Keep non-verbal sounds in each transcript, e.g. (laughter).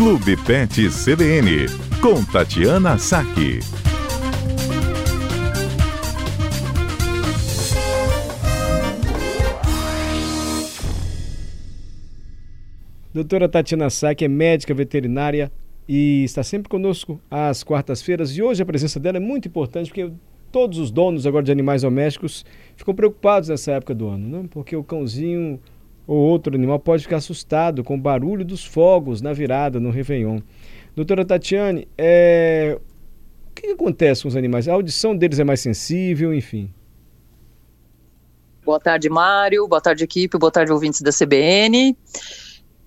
Clube Pet CBN, com Tatiana Saque. Doutora Tatiana Saque é médica veterinária e está sempre conosco às quartas-feiras. E hoje a presença dela é muito importante porque todos os donos agora de animais domésticos ficam preocupados nessa época do ano, né? porque o cãozinho ou outro animal pode ficar assustado com o barulho dos fogos na virada, no Réveillon. Doutora Tatiane, é... o que, acontece com os animais? A audição deles é mais sensível, enfim. Boa tarde, Mário. Boa tarde, equipe. Boa tarde, ouvintes da CBN.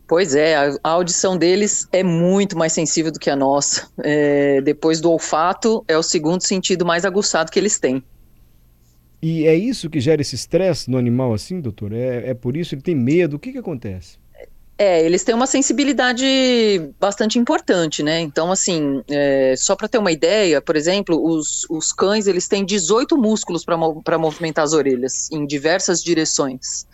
Pois é, a, audição deles é muito mais sensível do que a nossa. É, depois do olfato, é o segundo sentido mais aguçado que eles têm. E é isso que gera esse estresse no animal, assim, doutor? É, é por isso ele tem medo? O que, que acontece? É, eles têm uma sensibilidade bastante importante, né? Então, assim, é, só para ter uma ideia, por exemplo, os, os cães eles têm 18 músculos para movimentar as orelhas em diversas direções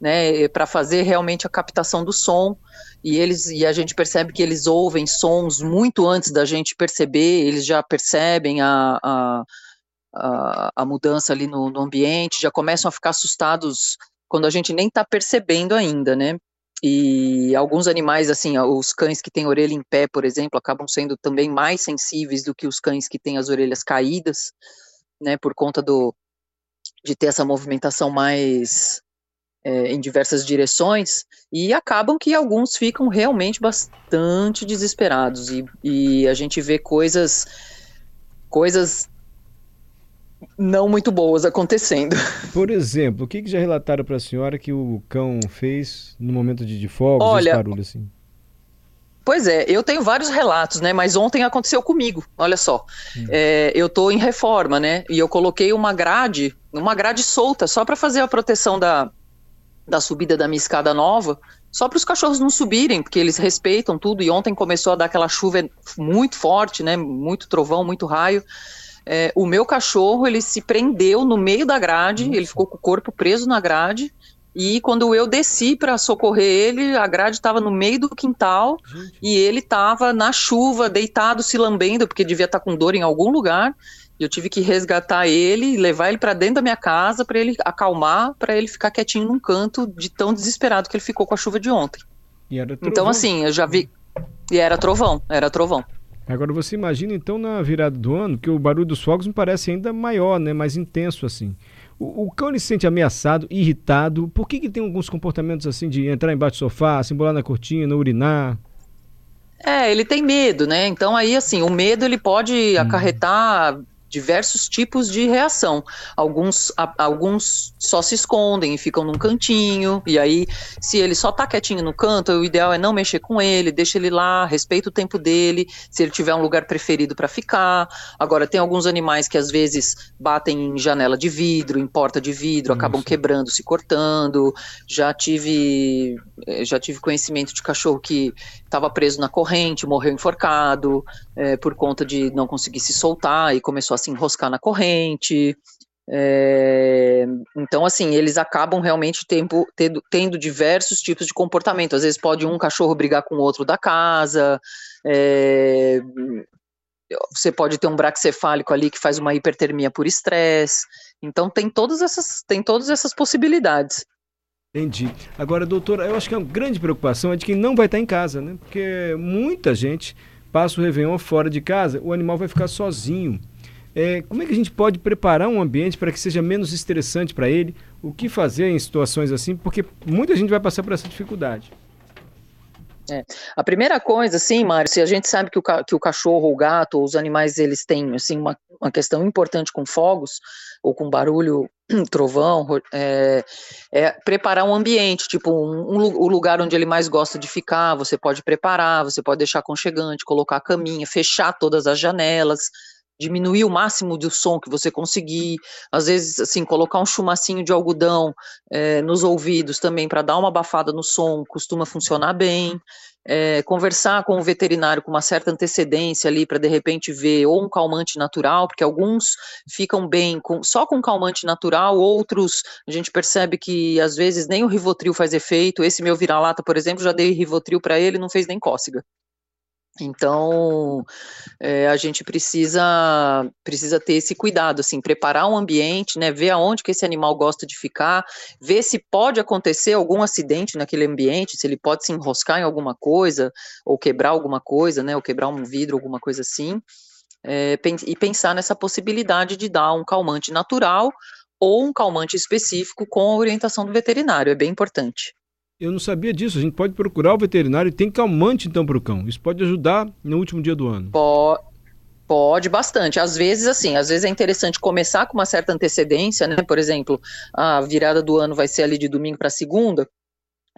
né, para fazer realmente a captação do som. E eles e a gente percebe que eles ouvem sons muito antes da gente perceber, eles já percebem a, a, a, a mudança ali no, no, ambiente, já começam a ficar assustados quando a gente nem está percebendo ainda, né? E alguns animais, assim, os cães que têm orelha em pé, por exemplo, acabam sendo também mais sensíveis do que os cães que têm as orelhas caídas, né? Por conta do de ter essa movimentação mais é, em diversas direções e acabam que alguns ficam realmente bastante desesperados e, e a gente vê coisas coisas não muito boas acontecendo. (laughs) Por exemplo, o que, que já relataram para a senhora que o cão fez no momento de, de fogos, Olha, barulho assim? Pois é, eu tenho vários relatos, né? Mas ontem aconteceu comigo, olha só. Hum. É, eu tô em reforma, né? E eu coloquei uma grade, uma grade solta, só para fazer a proteção da, da subida da minha escada nova, só para os cachorros não subirem, porque eles respeitam tudo. E ontem começou a dar aquela chuva muito forte, né? Muito trovão, muito raio. É, o meu cachorro ele se prendeu no meio da grade, Nossa. ele ficou com o corpo preso na grade. E quando eu desci para socorrer ele, a grade estava no meio do quintal Gente. e ele estava na chuva, deitado, se lambendo, porque devia estar tá com dor em algum lugar. E eu tive que resgatar ele, levar ele para dentro da minha casa para ele acalmar, para ele ficar quietinho num canto de tão desesperado que ele ficou com a chuva de ontem. então assim, eu já vi e era trovão, era trovão. Agora você imagina então na virada do ano que o barulho dos fogos me parece ainda maior, né, mais intenso assim. O, o cão ele se sente ameaçado, irritado. Por que, que tem alguns comportamentos assim de entrar embaixo do sofá, se embolar na cortina, urinar? É, ele tem medo, né? Então aí assim, o medo ele pode hum. Diversos tipos de reação. Alguns, a, alguns só se escondem e ficam num cantinho, e aí, se ele só tá quietinho no canto, o ideal é não mexer com ele, deixa ele lá, respeita o tempo dele, se ele tiver um lugar preferido para ficar. Agora, tem alguns animais que às vezes batem em janela de vidro, em porta de vidro, Isso. acabam quebrando, se cortando. Já tive, eh, já tive conhecimento de cachorro que estava preso na corrente, morreu enforcado, é, por conta de não conseguir se soltar e começou a se enroscar na corrente. É, então, assim, eles acabam realmente tempo, tendo, tendo, diversos tipos de comportamento. Às vezes pode um cachorro brigar com o outro da casa, é, você pode ter um braxcefálico ali que faz uma hipertermia por estresse. Então tem todas essas, tem todas essas possibilidades. Entendi. Agora, doutora, eu acho que a grande preocupação é de quem não vai estar em casa, né? Porque muita gente passa o Réveillon fora de casa, o animal vai ficar sozinho. É, como é que a gente pode preparar um ambiente para que seja menos estressante para ele? O que fazer em situações assim? Porque muita gente vai passar por essa dificuldade. É. A primeira coisa, assim, Mário, se a gente sabe que o, que o cachorro, o gato, ou os animais, eles têm, assim, uma, uma questão importante com fogos, ou com barulho, (clears throat) trovão, é, é preparar um ambiente, tipo, um, um, o lugar onde ele mais gosta de ficar, você pode preparar, você pode deixar aconchegante, colocar a caminha, fechar todas as janelas, diminuir o máximo do som que você conseguir, às vezes, assim, colocar um chumacinho de algodão é, nos ouvidos também para dar uma abafada no som, costuma funcionar bem. É, conversar com o veterinário com uma certa antecedência ali para de repente ver ou um calmante natural, porque alguns ficam bem com, só com calmante natural, outros a gente percebe que às vezes nem o Rivotril faz efeito. Esse meu vira-lata, por exemplo, já dei Rivotril para ele, não fez nem cócega. Então, é, a gente precisa precisa ter esse cuidado, assim, preparar um ambiente, né, ver aonde que esse animal gosta de ficar, ver se pode acontecer algum acidente naquele ambiente, se ele pode se enroscar em alguma coisa, ou quebrar alguma coisa, né, ou quebrar um vidro, alguma coisa assim, é, e pensar nessa possibilidade de dar um calmante natural ou um calmante específico com a orientação do veterinário, é bem importante. Eu não sabia disso. A gente pode procurar o veterinário e tem calmante então para o cão. Isso pode ajudar no último dia do ano. Pode, pode bastante. Às vezes, assim, às vezes é interessante começar com uma certa antecedência, né? Por exemplo, a virada do ano vai ser ali de domingo para segunda.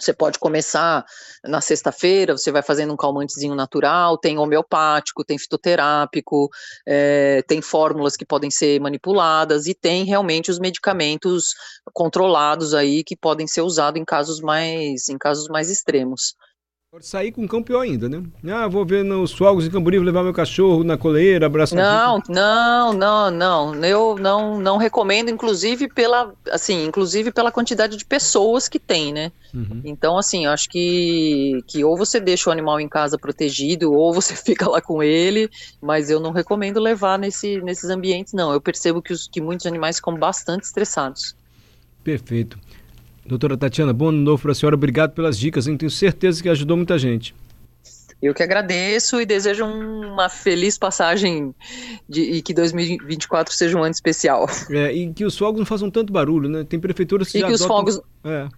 Você pode começar na sexta-feira, você vai fazendo um calmantezinho natural, tem homeopático, tem fitoterápico, é, tem fórmulas que podem ser manipuladas e tem realmente os medicamentos controlados aí que podem ser usados em casos mais, em casos mais extremos. Pode sair com cão pior ainda, né? Ah, vou ver nos fogos em Camboriú, levar meu cachorro na coleira, abraçar. Não, não, não, não. Eu não, não recomendo, inclusive pela, assim, inclusive pela quantidade de pessoas que tem, né? Uhum. Então, assim, acho que, que ou você deixa o animal em casa protegido, ou você (laughs) fica lá com ele, mas eu não recomendo levar nesse, nesses ambientes, não. Eu percebo que, os, que muitos animais ficam bastante estressados. Perfeito. Doutora Tatiana, bom ano novo para a senhora. Obrigado pelas dicas, hein? tenho certeza que ajudou muita gente. Eu que agradeço e desejo uma feliz passagem de, e que 2024 seja um ano especial. É, e que os fogos não façam tanto barulho, né? Tem prefeituras que e já que adotam... os fogos é.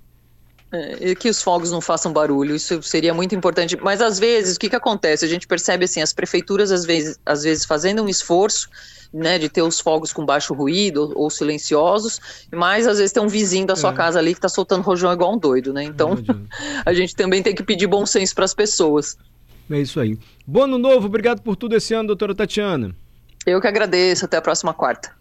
É, e que os fogos não façam barulho, isso seria muito importante. Mas às vezes, o que, que acontece? A gente percebe assim, as prefeituras às vezes, às vezes fazendo um esforço né, de ter os fogos com baixo ruído ou, silenciosos, mas às vezes tem um vizinho da sua é. casa ali que está soltando rojão igual um doido, né? Então (laughs) a gente também tem que pedir bom senso para as pessoas. É isso aí. Bom ano novo, obrigado por tudo esse ano, doutora Tatiana. Eu que agradeço, até a próxima quarta.